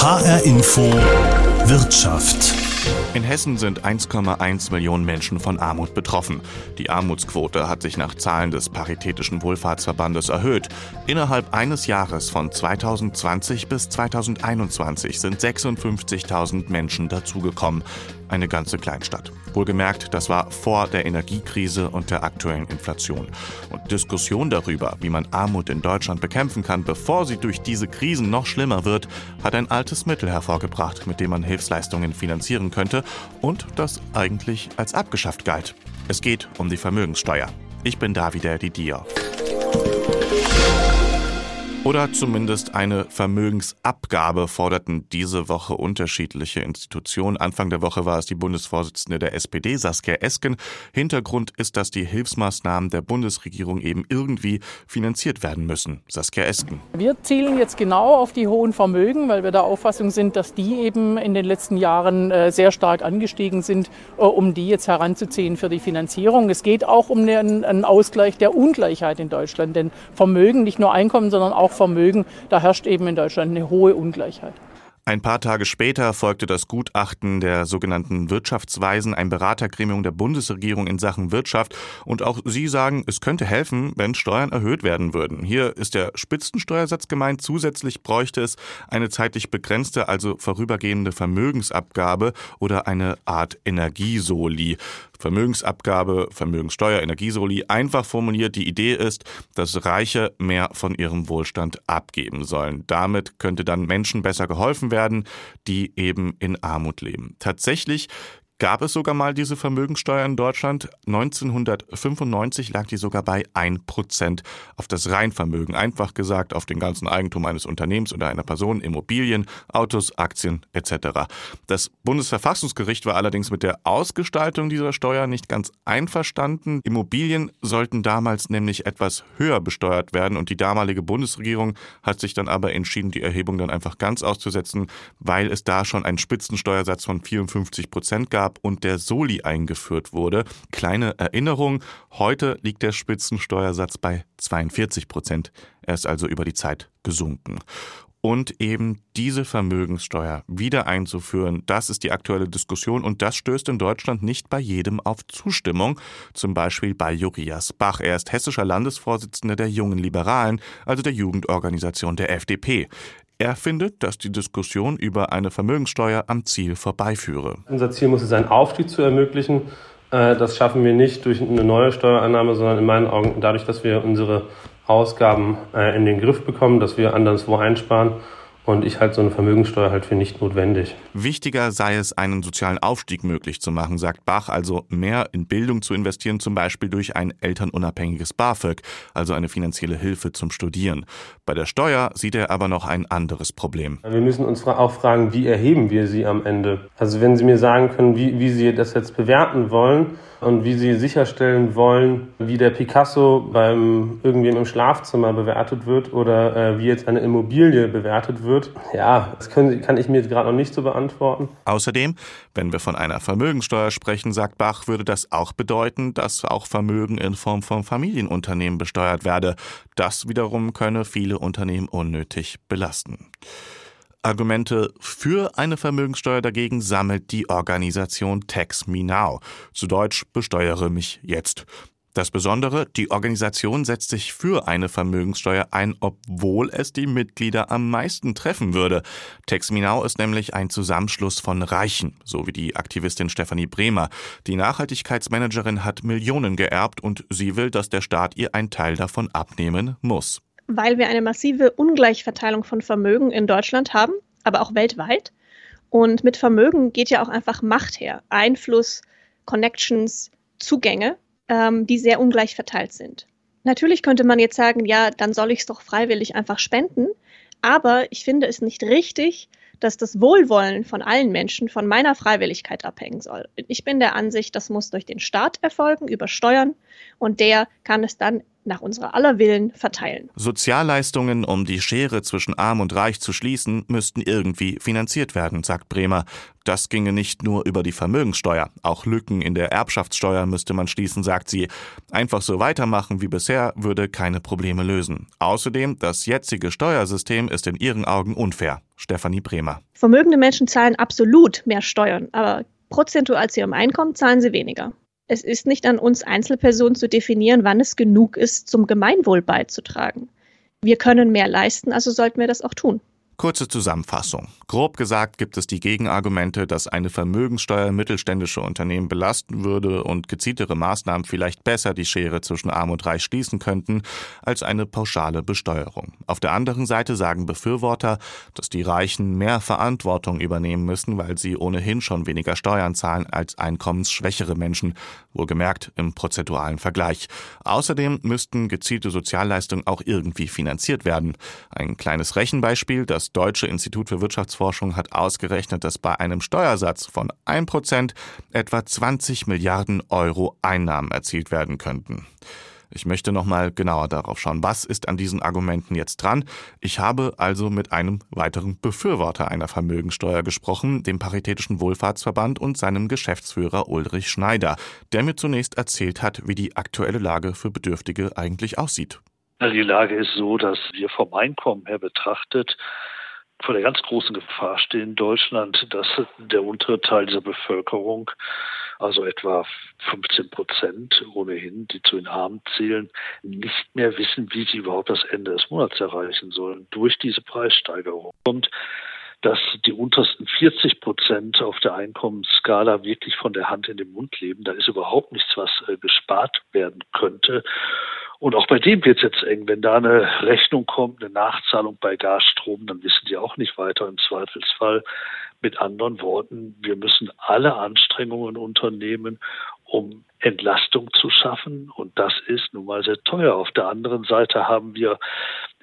HR Info Wirtschaft. In Hessen sind 1,1 Millionen Menschen von Armut betroffen. Die Armutsquote hat sich nach Zahlen des Paritätischen Wohlfahrtsverbandes erhöht. Innerhalb eines Jahres von 2020 bis 2021 sind 56.000 Menschen dazugekommen. Eine ganze Kleinstadt. Wohlgemerkt, das war vor der Energiekrise und der aktuellen Inflation. Und Diskussion darüber, wie man Armut in Deutschland bekämpfen kann, bevor sie durch diese Krisen noch schlimmer wird, hat ein altes Mittel hervorgebracht, mit dem man Hilfsleistungen finanzieren könnte und das eigentlich als abgeschafft galt. Es geht um die Vermögenssteuer. Ich bin Davide Didier. Oder zumindest eine Vermögensabgabe forderten diese Woche unterschiedliche Institutionen. Anfang der Woche war es die Bundesvorsitzende der SPD, Saskia Esken. Hintergrund ist, dass die Hilfsmaßnahmen der Bundesregierung eben irgendwie finanziert werden müssen. Saskia Esken. Wir zielen jetzt genau auf die hohen Vermögen, weil wir der Auffassung sind, dass die eben in den letzten Jahren äh, sehr stark angestiegen sind, äh, um die jetzt heranzuziehen für die Finanzierung. Es geht auch um einen Ausgleich der Ungleichheit in Deutschland, denn Vermögen, nicht nur Einkommen, sondern auch Vermögen, da herrscht eben in Deutschland eine hohe Ungleichheit. Ein paar Tage später folgte das Gutachten der sogenannten Wirtschaftsweisen, ein Beratergremium der Bundesregierung in Sachen Wirtschaft. Und auch sie sagen, es könnte helfen, wenn Steuern erhöht werden würden. Hier ist der Spitzensteuersatz gemeint. Zusätzlich bräuchte es eine zeitlich begrenzte, also vorübergehende Vermögensabgabe oder eine Art Energiesoli. Vermögensabgabe, Vermögenssteuer, Energiesoli. Einfach formuliert, die Idee ist, dass Reiche mehr von ihrem Wohlstand abgeben sollen. Damit könnte dann Menschen besser geholfen werden, die eben in Armut leben. Tatsächlich gab es sogar mal diese Vermögensteuer in Deutschland. 1995 lag die sogar bei 1% auf das Reinvermögen. Einfach gesagt auf den ganzen Eigentum eines Unternehmens oder einer Person, Immobilien, Autos, Aktien etc. Das Bundesverfassungsgericht war allerdings mit der Ausgestaltung dieser Steuer nicht ganz einverstanden. Immobilien sollten damals nämlich etwas höher besteuert werden und die damalige Bundesregierung hat sich dann aber entschieden, die Erhebung dann einfach ganz auszusetzen, weil es da schon einen Spitzensteuersatz von 54 Prozent gab gab und der Soli eingeführt wurde. Kleine Erinnerung, heute liegt der Spitzensteuersatz bei 42 Prozent. Er ist also über die Zeit gesunken. Und eben diese Vermögenssteuer wieder einzuführen, das ist die aktuelle Diskussion und das stößt in Deutschland nicht bei jedem auf Zustimmung. Zum Beispiel bei Jurias Bach. Er ist hessischer Landesvorsitzender der Jungen Liberalen, also der Jugendorganisation der FDP. Er findet, dass die Diskussion über eine Vermögenssteuer am Ziel vorbeiführe. Unser Ziel muss es sein, Aufstieg zu ermöglichen. Äh, das schaffen wir nicht durch eine neue Steuereinnahme, sondern in meinen Augen dadurch, dass wir unsere Ausgaben äh, in den Griff bekommen, dass wir anderswo einsparen und ich halte so eine Vermögenssteuer halt für nicht notwendig. Wichtiger sei es, einen sozialen Aufstieg möglich zu machen, sagt Bach, also mehr in Bildung zu investieren, zum Beispiel durch ein elternunabhängiges BAföG, also eine finanzielle Hilfe zum Studieren. Bei der Steuer sieht er aber noch ein anderes Problem. Wir müssen uns auch fragen, wie erheben wir sie am Ende? Also wenn Sie mir sagen können, wie, wie Sie das jetzt bewerten wollen, und wie sie sicherstellen wollen, wie der Picasso beim irgendwem im Schlafzimmer bewertet wird oder äh, wie jetzt eine Immobilie bewertet wird. Ja, das können, kann ich mir jetzt gerade noch nicht so beantworten. Außerdem, wenn wir von einer Vermögensteuer sprechen, sagt Bach, würde das auch bedeuten, dass auch Vermögen in Form von Familienunternehmen besteuert werde. Das wiederum könne viele Unternehmen unnötig belasten. Argumente für eine Vermögenssteuer dagegen sammelt die Organisation Tax Me Now. Zu Deutsch besteuere mich jetzt. Das Besondere, die Organisation setzt sich für eine Vermögenssteuer ein, obwohl es die Mitglieder am meisten treffen würde. Tex Minau ist nämlich ein Zusammenschluss von Reichen, so wie die Aktivistin Stefanie Bremer. Die Nachhaltigkeitsmanagerin hat Millionen geerbt und sie will, dass der Staat ihr einen Teil davon abnehmen muss weil wir eine massive Ungleichverteilung von Vermögen in Deutschland haben, aber auch weltweit. Und mit Vermögen geht ja auch einfach Macht her, Einfluss, Connections, Zugänge, ähm, die sehr ungleich verteilt sind. Natürlich könnte man jetzt sagen, ja, dann soll ich es doch freiwillig einfach spenden, aber ich finde es nicht richtig, dass das Wohlwollen von allen Menschen von meiner Freiwilligkeit abhängen soll. Ich bin der Ansicht, das muss durch den Staat erfolgen, über Steuern, und der kann es dann nach unserer aller Willen verteilen. Sozialleistungen, um die Schere zwischen Arm und Reich zu schließen, müssten irgendwie finanziert werden, sagt Bremer. Das ginge nicht nur über die Vermögenssteuer. Auch Lücken in der Erbschaftssteuer müsste man schließen, sagt sie. Einfach so weitermachen wie bisher würde keine Probleme lösen. Außerdem, das jetzige Steuersystem ist in ihren Augen unfair. Stefanie Bremer. Vermögende Menschen zahlen absolut mehr Steuern, aber prozentual zu ihrem Einkommen zahlen sie weniger. Es ist nicht an uns Einzelpersonen zu definieren, wann es genug ist, zum Gemeinwohl beizutragen. Wir können mehr leisten, also sollten wir das auch tun. Kurze Zusammenfassung. Grob gesagt gibt es die Gegenargumente, dass eine Vermögenssteuer mittelständische Unternehmen belasten würde und gezieltere Maßnahmen vielleicht besser die Schere zwischen Arm und Reich schließen könnten als eine pauschale Besteuerung. Auf der anderen Seite sagen Befürworter, dass die Reichen mehr Verantwortung übernehmen müssen, weil sie ohnehin schon weniger Steuern zahlen als einkommensschwächere Menschen, wohlgemerkt im prozentualen Vergleich. Außerdem müssten gezielte Sozialleistungen auch irgendwie finanziert werden. Ein kleines Rechenbeispiel, das Deutsche Institut für Wirtschaftsforschung hat ausgerechnet, dass bei einem Steuersatz von 1% etwa 20 Milliarden Euro Einnahmen erzielt werden könnten. Ich möchte noch mal genauer darauf schauen, was ist an diesen Argumenten jetzt dran. Ich habe also mit einem weiteren Befürworter einer Vermögensteuer gesprochen, dem Paritätischen Wohlfahrtsverband und seinem Geschäftsführer Ulrich Schneider, der mir zunächst erzählt hat, wie die aktuelle Lage für Bedürftige eigentlich aussieht. Die Lage ist so, dass wir vom Einkommen her betrachtet vor der ganz großen Gefahr stehen in Deutschland, dass der untere Teil dieser Bevölkerung, also etwa 15 Prozent ohnehin, die zu den Armen zählen, nicht mehr wissen, wie sie überhaupt das Ende des Monats erreichen sollen durch diese Preissteigerung. Und dass die untersten 40 Prozent auf der Einkommensskala wirklich von der Hand in den Mund leben. Da ist überhaupt nichts, was äh, gespart werden könnte. Und auch bei dem wird es jetzt eng. Wenn da eine Rechnung kommt, eine Nachzahlung bei Gasstrom, dann wissen die auch nicht weiter im Zweifelsfall. Mit anderen Worten, wir müssen alle Anstrengungen unternehmen, um Entlastung zu schaffen. Und das ist nun mal sehr teuer. Auf der anderen Seite haben wir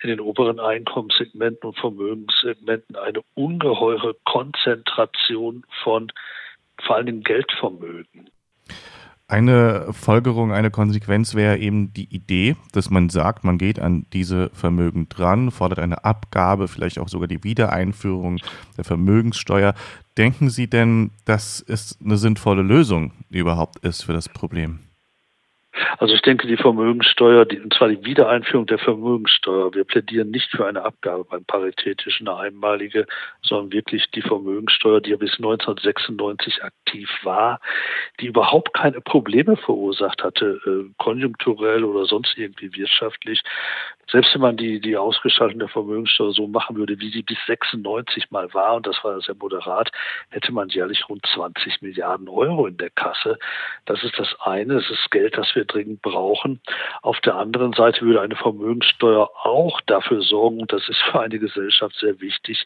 in den oberen Einkommenssegmenten und Vermögenssegmenten eine ungeheure Konzentration von vor allem Geldvermögen. Eine Folgerung, eine Konsequenz wäre eben die Idee, dass man sagt, man geht an diese Vermögen dran, fordert eine Abgabe, vielleicht auch sogar die Wiedereinführung der Vermögenssteuer. Denken Sie denn, dass es eine sinnvolle Lösung überhaupt ist für das Problem? Also ich denke, die Vermögenssteuer, die, und zwar die Wiedereinführung der Vermögenssteuer, wir plädieren nicht für eine Abgabe beim Paritätischen, eine einmalige, sondern wirklich die Vermögenssteuer, die ja bis 1996 aktiv war, die überhaupt keine Probleme verursacht hatte, äh, konjunkturell oder sonst irgendwie wirtschaftlich. Selbst wenn man die, die Ausgestaltung der Vermögenssteuer so machen würde, wie sie bis 96 mal war, und das war sehr moderat, hätte man jährlich rund 20 Milliarden Euro in der Kasse. Das ist das eine, das ist Geld, das wir dringend brauchen. Auf der anderen Seite würde eine Vermögenssteuer auch dafür sorgen, und das ist für eine Gesellschaft sehr wichtig,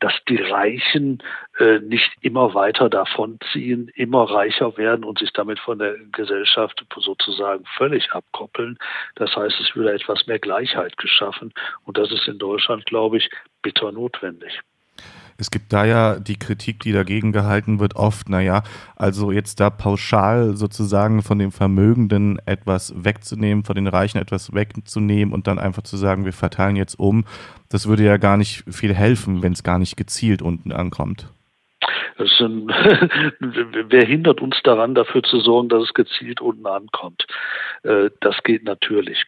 dass die Reichen äh, nicht immer weiter davonziehen, immer reicher werden und sich damit von der Gesellschaft sozusagen völlig abkoppeln. Das heißt, es würde etwas mehr Gleichheit geschaffen. Und das ist in Deutschland, glaube ich, bitter notwendig. Es gibt da ja die Kritik, die dagegen gehalten wird, oft, naja, also jetzt da pauschal sozusagen von den Vermögenden etwas wegzunehmen, von den Reichen etwas wegzunehmen und dann einfach zu sagen, wir verteilen jetzt um, das würde ja gar nicht viel helfen, wenn es gar nicht gezielt unten ankommt. Ein, wer hindert uns daran, dafür zu sorgen, dass es gezielt unten ankommt? Äh, das geht natürlich.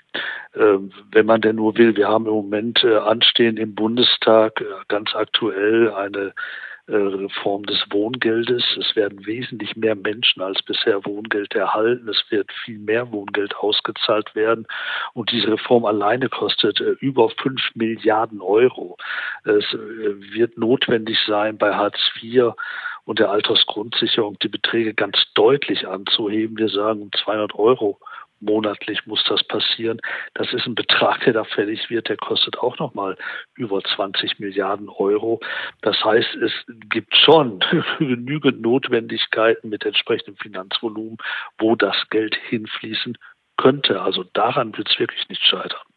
Ähm, wenn man denn nur will, wir haben im Moment äh, anstehen im Bundestag äh, ganz aktuell eine Reform des Wohngeldes. Es werden wesentlich mehr Menschen als bisher Wohngeld erhalten. Es wird viel mehr Wohngeld ausgezahlt werden. Und diese Reform alleine kostet äh, über fünf Milliarden Euro. Es äh, wird notwendig sein, bei Hartz IV und der Altersgrundsicherung die Beträge ganz deutlich anzuheben. Wir sagen 200 Euro monatlich muss das passieren. Das ist ein Betrag, der da fällig wird, der kostet auch nochmal über 20 Milliarden Euro. Das heißt, es gibt schon genügend Notwendigkeiten mit entsprechendem Finanzvolumen, wo das Geld hinfließen könnte. Also daran wird es wirklich nicht scheitern.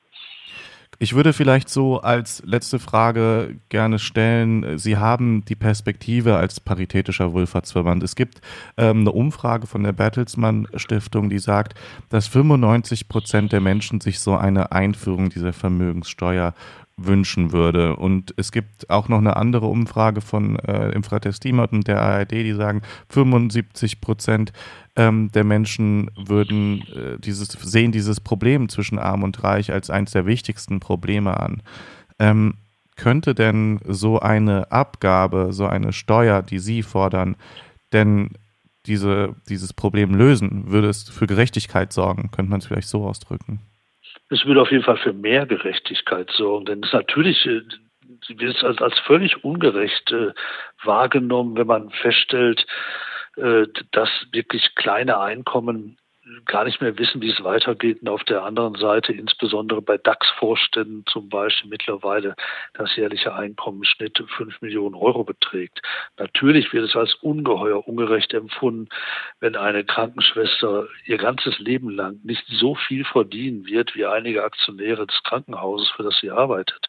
Ich würde vielleicht so als letzte Frage gerne stellen, Sie haben die Perspektive als paritätischer Wohlfahrtsverband. Es gibt ähm, eine Umfrage von der Bertelsmann Stiftung, die sagt, dass 95 Prozent der Menschen sich so eine Einführung dieser Vermögenssteuer wünschen würde. Und es gibt auch noch eine andere Umfrage von äh, Infratestima und der ARD, die sagen, 75 Prozent ähm, der Menschen würden äh, dieses, sehen dieses Problem zwischen Arm und Reich als eines der wichtigsten Probleme an. Ähm, könnte denn so eine Abgabe, so eine Steuer, die Sie fordern, denn diese, dieses Problem lösen? Würde es für Gerechtigkeit sorgen? Könnte man es vielleicht so ausdrücken? Es würde auf jeden Fall für mehr Gerechtigkeit sorgen, denn es ist natürlich äh, wird als, als völlig ungerecht äh, wahrgenommen, wenn man feststellt, äh, dass wirklich kleine Einkommen gar nicht mehr wissen, wie es weitergeht. Und auf der anderen Seite, insbesondere bei DAX-Vorständen zum Beispiel mittlerweile, das jährliche Einkommensschnitt 5 Millionen Euro beträgt. Natürlich wird es als ungeheuer ungerecht empfunden, wenn eine Krankenschwester ihr ganzes Leben lang nicht so viel verdienen wird wie einige Aktionäre des Krankenhauses, für das sie arbeitet,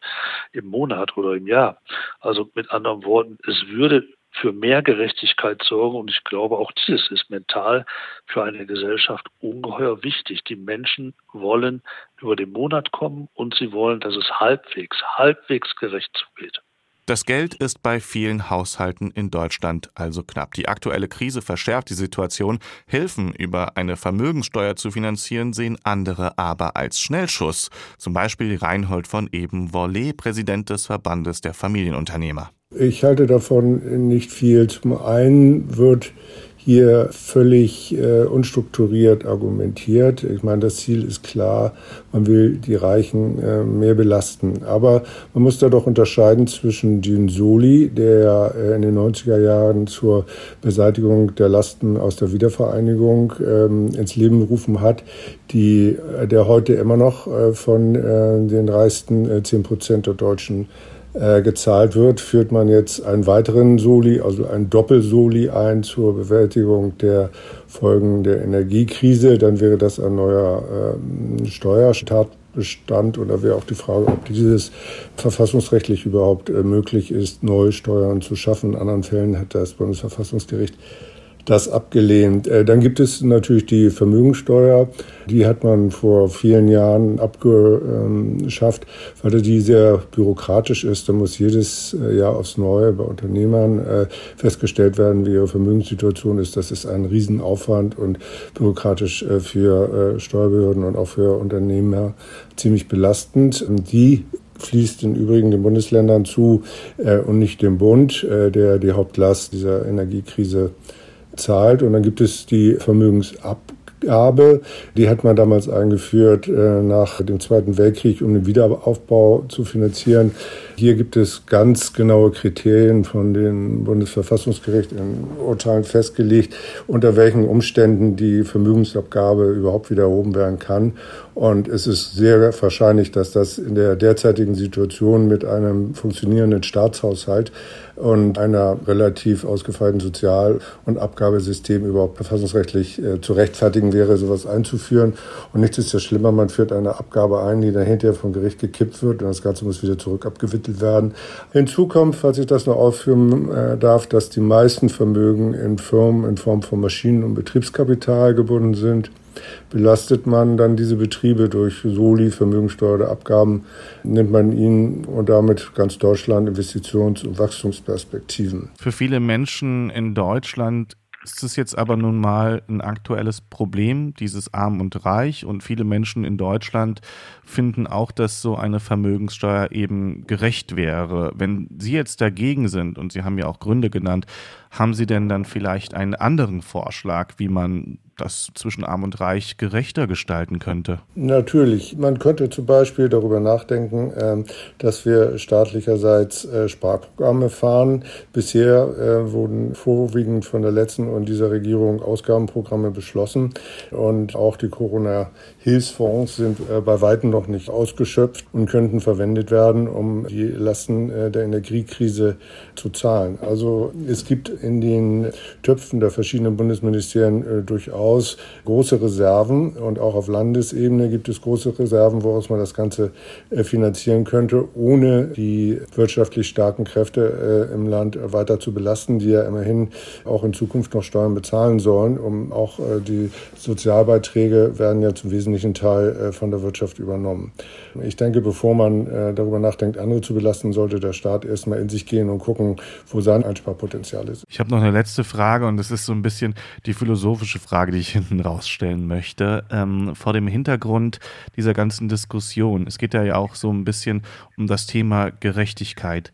im Monat oder im Jahr. Also mit anderen Worten, es würde für mehr Gerechtigkeit sorgen. Und ich glaube, auch dieses ist mental für eine Gesellschaft ungeheuer wichtig. Die Menschen wollen über den Monat kommen und sie wollen, dass es halbwegs, halbwegs gerecht zugeht. Das Geld ist bei vielen Haushalten in Deutschland also knapp. Die aktuelle Krise verschärft die Situation. Hilfen über eine Vermögenssteuer zu finanzieren sehen andere aber als Schnellschuss. Zum Beispiel Reinhold von Eben-Worlé, Präsident des Verbandes der Familienunternehmer. Ich halte davon nicht viel. Zum einen wird hier völlig äh, unstrukturiert argumentiert. Ich meine, das Ziel ist klar, man will die Reichen äh, mehr belasten. Aber man muss da doch unterscheiden zwischen Dün Soli, der äh, in den 90er Jahren zur Beseitigung der Lasten aus der Wiedervereinigung ähm, ins Leben gerufen hat, die, äh, der heute immer noch äh, von äh, den reichsten zehn Prozent der Deutschen äh, gezahlt wird, führt man jetzt einen weiteren Soli, also ein Doppelsoli ein zur Bewältigung der Folgen der Energiekrise. Dann wäre das ein neuer äh, Steuerstatbestand und da wäre auch die Frage, ob dieses verfassungsrechtlich überhaupt äh, möglich ist, neue Steuern zu schaffen. In anderen Fällen hat das Bundesverfassungsgericht das abgelehnt. Äh, dann gibt es natürlich die Vermögensteuer. Die hat man vor vielen Jahren abgeschafft, weil die sehr bürokratisch ist. Da muss jedes äh, Jahr aufs Neue bei Unternehmern äh, festgestellt werden, wie ihre Vermögenssituation ist. Das ist ein Riesenaufwand und bürokratisch für Steuerbehörden und auch für Unternehmer ziemlich belastend. Die fließt in übrigen den Bundesländern zu und nicht dem Bund, der die Hauptlast dieser Energiekrise zahlt. Und dann gibt es die Vermögensabgabe. Die hat man damals eingeführt äh, nach dem Zweiten Weltkrieg, um den Wiederaufbau zu finanzieren. Hier gibt es ganz genaue Kriterien von dem Bundesverfassungsgericht in Urteilen festgelegt, unter welchen Umständen die Vermögensabgabe überhaupt wieder erhoben werden kann. Und es ist sehr wahrscheinlich, dass das in der derzeitigen Situation mit einem funktionierenden Staatshaushalt und einer relativ ausgefeilten Sozial- und Abgabesystem überhaupt verfassungsrechtlich äh, zu rechtfertigen wäre, sowas einzuführen. Und nichts ist ja schlimmer, man führt eine Abgabe ein, die dann hinterher vom Gericht gekippt wird und das Ganze muss wieder zurück abgewickelt werden. Hinzu kommt, falls ich das noch aufführen äh, darf, dass die meisten Vermögen in Firmen in Form von Maschinen und Betriebskapital gebunden sind. Belastet man dann diese Betriebe durch Soli, Vermögensteuer oder Abgaben, nimmt man ihnen und damit ganz Deutschland Investitions- und Wachstumsperspektiven. Für viele Menschen in Deutschland ist es jetzt aber nun mal ein aktuelles Problem, dieses Arm und Reich. Und viele Menschen in Deutschland finden auch, dass so eine Vermögenssteuer eben gerecht wäre. Wenn Sie jetzt dagegen sind, und Sie haben ja auch Gründe genannt, haben Sie denn dann vielleicht einen anderen Vorschlag, wie man das zwischen Arm und Reich gerechter gestalten könnte? Natürlich. Man könnte zum Beispiel darüber nachdenken, ähm, dass wir staatlicherseits äh, Sparprogramme fahren. Bisher äh, wurden vorwiegend von der letzten und dieser Regierung Ausgabenprogramme beschlossen. Und auch die Corona-Hilfsfonds sind äh, bei weitem noch nicht ausgeschöpft und könnten verwendet werden, um die Lasten der Energiekrise zu zahlen. Also es gibt in den Töpfen der verschiedenen Bundesministerien durchaus durchaus große Reserven und auch auf Landesebene gibt es große Reserven, woraus man das Ganze äh, finanzieren könnte, ohne die wirtschaftlich starken Kräfte äh, im Land weiter zu belasten, die ja immerhin auch in Zukunft noch Steuern bezahlen sollen, um auch äh, die Sozialbeiträge werden ja zum wesentlichen Teil von der Wirtschaft übernommen. Ich denke, bevor man darüber nachdenkt, andere zu belasten, sollte der Staat erstmal in sich gehen und gucken, wo sein Einsparpotenzial ist. Ich habe noch eine letzte Frage und das ist so ein bisschen die philosophische Frage die ich hinten rausstellen möchte. Ähm, vor dem Hintergrund dieser ganzen Diskussion. Es geht ja auch so ein bisschen um das Thema Gerechtigkeit.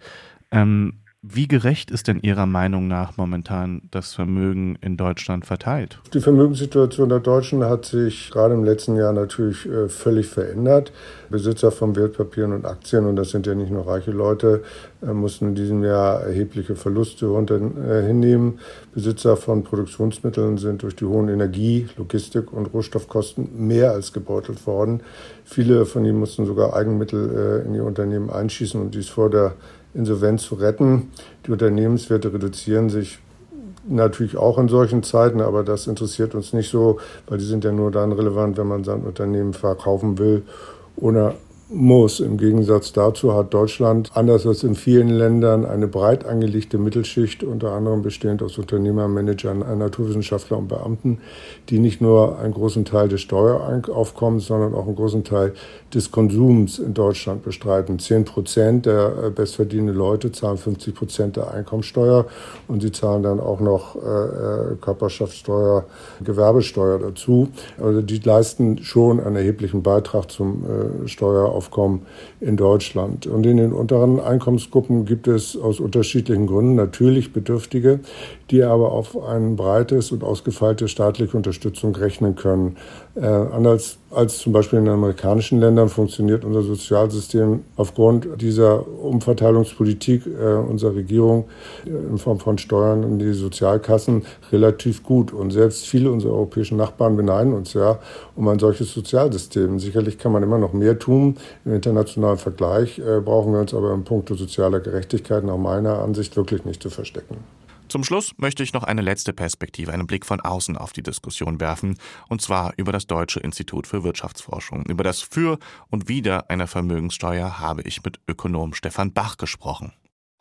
Ähm, wie gerecht ist denn Ihrer Meinung nach momentan das Vermögen in Deutschland verteilt? Die Vermögenssituation der Deutschen hat sich gerade im letzten Jahr natürlich äh, völlig verändert. Besitzer von Wertpapieren und Aktien, und das sind ja nicht nur reiche Leute, äh, mussten in diesem Jahr erhebliche Verluste äh, hinnehmen. Besitzer von Produktionsmitteln sind durch die hohen Energie-, Logistik- und Rohstoffkosten mehr als gebeutelt worden. Viele von ihnen mussten sogar Eigenmittel in ihr Unternehmen einschießen und dies vor der Insolvenz zu retten. Die Unternehmenswerte reduzieren sich natürlich auch in solchen Zeiten, aber das interessiert uns nicht so, weil die sind ja nur dann relevant, wenn man sein Unternehmen verkaufen will oder muss. Im Gegensatz dazu hat Deutschland, anders als in vielen Ländern, eine breit angelegte Mittelschicht, unter anderem bestehend aus Unternehmern, Managern, Naturwissenschaftlern und Beamten, die nicht nur einen großen Teil des Steueraufkommens, sondern auch einen großen Teil des Konsums in Deutschland bestreiten. Zehn Prozent der äh, bestverdienenden Leute zahlen 50 Prozent der Einkommensteuer und sie zahlen dann auch noch äh, äh, Körperschaftssteuer, Gewerbesteuer dazu. Also die leisten schon einen erheblichen Beitrag zum Steueraufkommen in Deutschland. Und in den unteren Einkommensgruppen gibt es aus unterschiedlichen Gründen natürlich Bedürftige, die aber auf ein breites und ausgefeilte staatliche Unterstützung rechnen können. Äh, anders als zum Beispiel in amerikanischen Ländern funktioniert unser Sozialsystem aufgrund dieser Umverteilungspolitik äh, unserer Regierung äh, in Form von Steuern in die Sozialkassen relativ gut. Und selbst viele unserer europäischen Nachbarn beneiden uns ja um ein solches Sozialsystem. Sicherlich kann man immer noch mehr tun. Im internationalen Vergleich äh, brauchen wir uns aber im Punkt sozialer Gerechtigkeit nach meiner Ansicht wirklich nicht zu verstecken. Zum Schluss möchte ich noch eine letzte Perspektive, einen Blick von außen auf die Diskussion werfen, und zwar über das Deutsche Institut für Wirtschaftsforschung. Über das Für und Wider einer Vermögenssteuer habe ich mit Ökonom Stefan Bach gesprochen.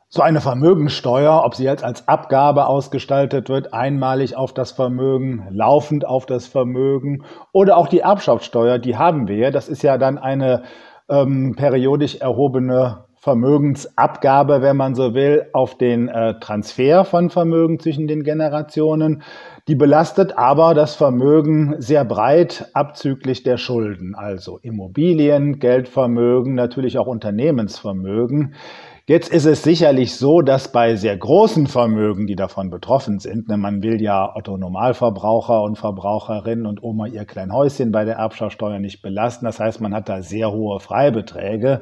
So eine Vermögensteuer, ob sie jetzt als Abgabe ausgestaltet wird, einmalig auf das Vermögen, laufend auf das Vermögen oder auch die Erbschaftssteuer, die haben wir. Das ist ja dann eine ähm, periodisch erhobene Vermögensabgabe, wenn man so will, auf den äh, Transfer von Vermögen zwischen den Generationen. Die belastet aber das Vermögen sehr breit abzüglich der Schulden, also Immobilien, Geldvermögen, natürlich auch Unternehmensvermögen. Jetzt ist es sicherlich so, dass bei sehr großen Vermögen, die davon betroffen sind, ne, man will ja Otto Normalverbraucher und Verbraucherinnen und Oma ihr klein Häuschen bei der Erbschaftssteuer nicht belasten. Das heißt, man hat da sehr hohe Freibeträge.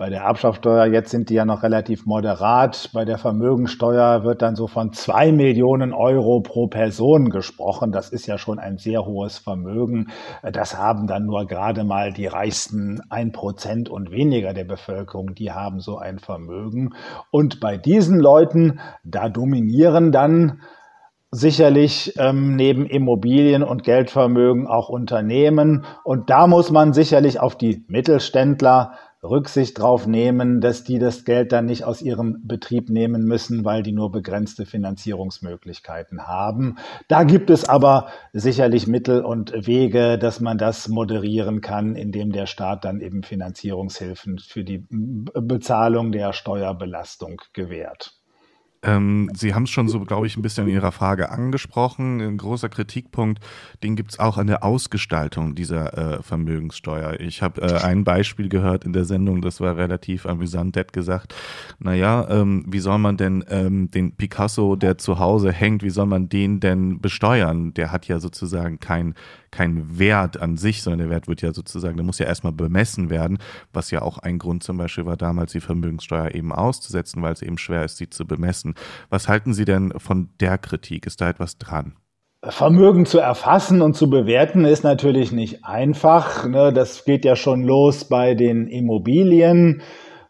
Bei der Erbschaftssteuer, jetzt sind die ja noch relativ moderat. Bei der Vermögensteuer wird dann so von zwei Millionen Euro pro Person gesprochen. Das ist ja schon ein sehr hohes Vermögen. Das haben dann nur gerade mal die reichsten ein Prozent und weniger der Bevölkerung, die haben so ein Vermögen. Und bei diesen Leuten, da dominieren dann sicherlich ähm, neben Immobilien und Geldvermögen auch Unternehmen. Und da muss man sicherlich auf die Mittelständler Rücksicht darauf nehmen, dass die das Geld dann nicht aus ihrem Betrieb nehmen müssen, weil die nur begrenzte Finanzierungsmöglichkeiten haben. Da gibt es aber sicherlich Mittel und Wege, dass man das moderieren kann, indem der Staat dann eben Finanzierungshilfen für die Bezahlung der Steuerbelastung gewährt. Ähm, Sie haben es schon so, glaube ich, ein bisschen in Ihrer Frage angesprochen. Ein großer Kritikpunkt, den gibt es auch an der Ausgestaltung dieser äh, Vermögenssteuer. Ich habe äh, ein Beispiel gehört in der Sendung, das war relativ amüsant. Der hat gesagt, naja, ähm, wie soll man denn ähm, den Picasso, der zu Hause hängt, wie soll man den denn besteuern? Der hat ja sozusagen kein kein Wert an sich, sondern der Wert wird ja sozusagen, der muss ja erstmal bemessen werden, was ja auch ein Grund zum Beispiel war, damals die Vermögenssteuer eben auszusetzen, weil es eben schwer ist, sie zu bemessen. Was halten Sie denn von der Kritik? Ist da etwas dran? Vermögen zu erfassen und zu bewerten ist natürlich nicht einfach. Ne? Das geht ja schon los bei den Immobilien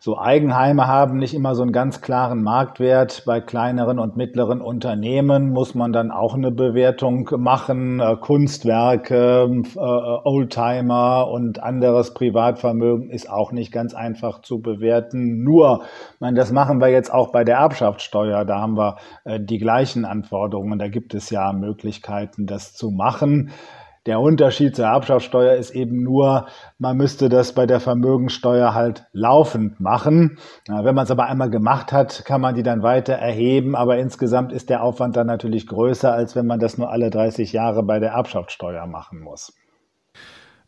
so Eigenheime haben nicht immer so einen ganz klaren Marktwert. Bei kleineren und mittleren Unternehmen muss man dann auch eine Bewertung machen. Äh, Kunstwerke, äh, Oldtimer und anderes Privatvermögen ist auch nicht ganz einfach zu bewerten. Nur, meine, das machen wir jetzt auch bei der Erbschaftssteuer. Da haben wir äh, die gleichen Anforderungen. Da gibt es ja Möglichkeiten, das zu machen. Der Unterschied zur Erbschaftssteuer ist eben nur, man müsste das bei der Vermögensteuer halt laufend machen. Wenn man es aber einmal gemacht hat, kann man die dann weiter erheben, aber insgesamt ist der Aufwand dann natürlich größer, als wenn man das nur alle 30 Jahre bei der Erbschaftssteuer machen muss.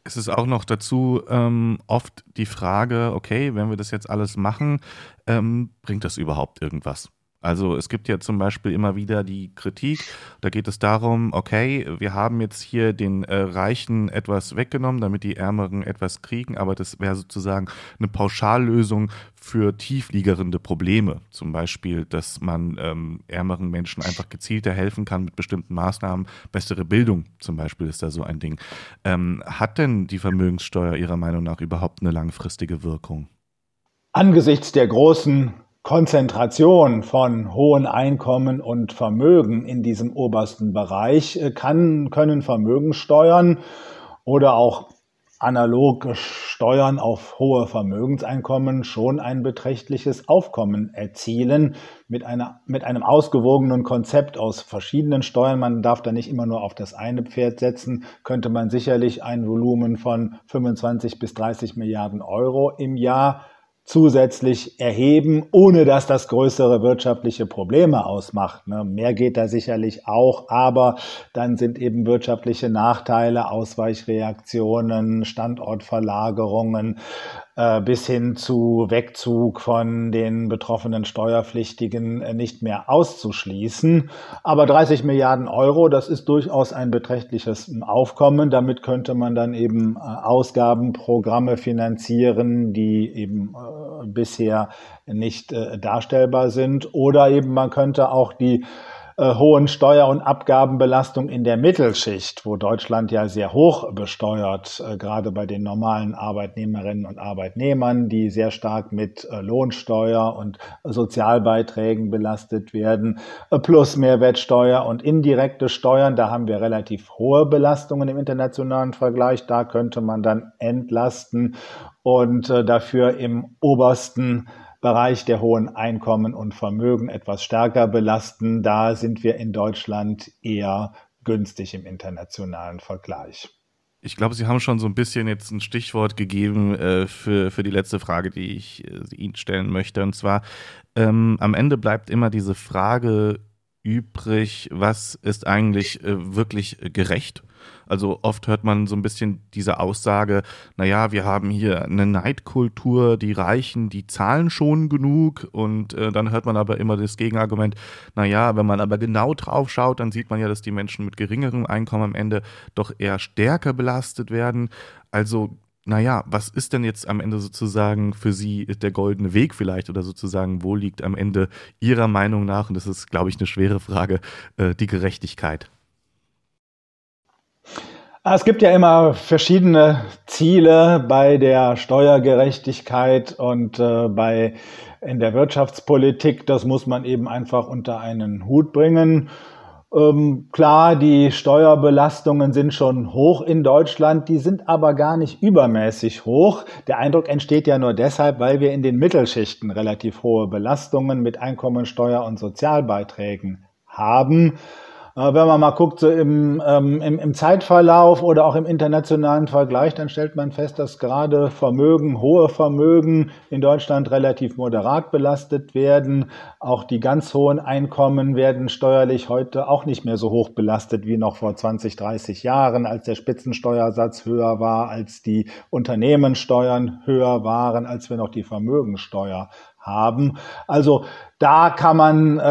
Es ist auch noch dazu ähm, oft die Frage, okay, wenn wir das jetzt alles machen, ähm, bringt das überhaupt irgendwas? Also es gibt ja zum Beispiel immer wieder die Kritik, da geht es darum, okay, wir haben jetzt hier den äh, Reichen etwas weggenommen, damit die Ärmeren etwas kriegen, aber das wäre sozusagen eine Pauschallösung für tiefliegende Probleme. Zum Beispiel, dass man ähm, ärmeren Menschen einfach gezielter helfen kann mit bestimmten Maßnahmen. Bessere Bildung zum Beispiel ist da so ein Ding. Ähm, hat denn die Vermögenssteuer Ihrer Meinung nach überhaupt eine langfristige Wirkung? Angesichts der großen Konzentration von hohen Einkommen und Vermögen in diesem obersten Bereich äh, kann, können Vermögensteuern oder auch analog Steuern auf hohe Vermögenseinkommen schon ein beträchtliches Aufkommen erzielen mit, einer, mit einem ausgewogenen Konzept aus verschiedenen Steuern. Man darf da nicht immer nur auf das eine Pferd setzen, könnte man sicherlich ein Volumen von 25 bis 30 Milliarden Euro im Jahr zusätzlich erheben, ohne dass das größere wirtschaftliche Probleme ausmacht. Ne? Mehr geht da sicherlich auch, aber dann sind eben wirtschaftliche Nachteile, Ausweichreaktionen, Standortverlagerungen, äh, bis hin zu Wegzug von den betroffenen Steuerpflichtigen äh, nicht mehr auszuschließen. Aber 30 Milliarden Euro, das ist durchaus ein beträchtliches Aufkommen. Damit könnte man dann eben äh, Ausgabenprogramme finanzieren, die eben bisher nicht darstellbar sind. Oder eben man könnte auch die äh, hohen Steuer- und Abgabenbelastung in der Mittelschicht, wo Deutschland ja sehr hoch besteuert, äh, gerade bei den normalen Arbeitnehmerinnen und Arbeitnehmern, die sehr stark mit äh, Lohnsteuer und Sozialbeiträgen belastet werden, plus Mehrwertsteuer und indirekte Steuern. Da haben wir relativ hohe Belastungen im internationalen Vergleich. Da könnte man dann entlasten und dafür im obersten Bereich der hohen Einkommen und Vermögen etwas stärker belasten. Da sind wir in Deutschland eher günstig im internationalen Vergleich. Ich glaube, Sie haben schon so ein bisschen jetzt ein Stichwort gegeben äh, für, für die letzte Frage, die ich äh, Ihnen stellen möchte. Und zwar, ähm, am Ende bleibt immer diese Frage übrig, was ist eigentlich äh, wirklich gerecht? Also oft hört man so ein bisschen diese Aussage, naja, wir haben hier eine Neidkultur, die Reichen, die zahlen schon genug und äh, dann hört man aber immer das Gegenargument, naja, wenn man aber genau drauf schaut, dann sieht man ja, dass die Menschen mit geringerem Einkommen am Ende doch eher stärker belastet werden. Also naja, was ist denn jetzt am Ende sozusagen für Sie der goldene Weg vielleicht oder sozusagen, wo liegt am Ende Ihrer Meinung nach, und das ist, glaube ich, eine schwere Frage, äh, die Gerechtigkeit? Ah, es gibt ja immer verschiedene Ziele bei der Steuergerechtigkeit und äh, bei in der Wirtschaftspolitik. Das muss man eben einfach unter einen Hut bringen. Ähm, klar, die Steuerbelastungen sind schon hoch in Deutschland, die sind aber gar nicht übermäßig hoch. Der Eindruck entsteht ja nur deshalb, weil wir in den Mittelschichten relativ hohe Belastungen mit Einkommensteuer und Sozialbeiträgen haben. Wenn man mal guckt, so im, ähm, im, im, Zeitverlauf oder auch im internationalen Vergleich, dann stellt man fest, dass gerade Vermögen, hohe Vermögen in Deutschland relativ moderat belastet werden. Auch die ganz hohen Einkommen werden steuerlich heute auch nicht mehr so hoch belastet wie noch vor 20, 30 Jahren, als der Spitzensteuersatz höher war, als die Unternehmenssteuern höher waren, als wir noch die Vermögensteuer haben. Also da kann man äh,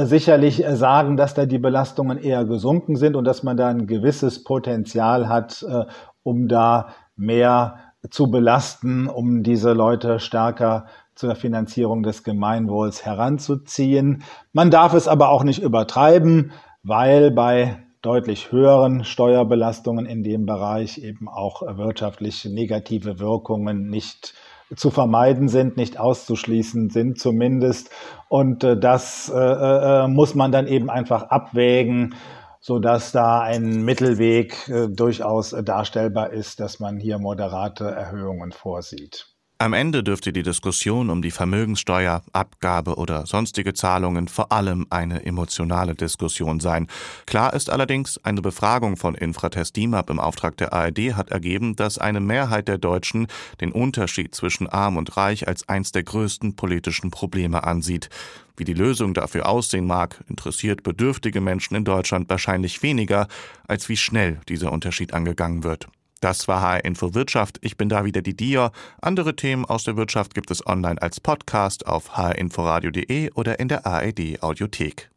äh, sicherlich sagen, dass da die Belastungen eher gesunken sind und dass man da ein gewisses Potenzial hat, äh, um da mehr zu belasten, um diese Leute stärker zur Finanzierung des Gemeinwohls heranzuziehen. Man darf es aber auch nicht übertreiben, weil bei deutlich höheren Steuerbelastungen in dem Bereich eben auch wirtschaftliche negative Wirkungen nicht zu vermeiden sind, nicht auszuschließen sind zumindest. Und äh, das äh, äh, muss man dann eben einfach abwägen, so dass da ein Mittelweg äh, durchaus darstellbar ist, dass man hier moderate Erhöhungen vorsieht. Am Ende dürfte die Diskussion um die Vermögenssteuer, Abgabe oder sonstige Zahlungen vor allem eine emotionale Diskussion sein. Klar ist allerdings, eine Befragung von Infratest DIMAP im Auftrag der ARD hat ergeben, dass eine Mehrheit der Deutschen den Unterschied zwischen arm und reich als eins der größten politischen Probleme ansieht. Wie die Lösung dafür aussehen mag, interessiert bedürftige Menschen in Deutschland wahrscheinlich weniger, als wie schnell dieser Unterschied angegangen wird. Das war HR Info Wirtschaft. Ich bin da wieder die Dia. Andere Themen aus der Wirtschaft gibt es online als Podcast auf hrinforadio.de oder in der ARD Audiothek.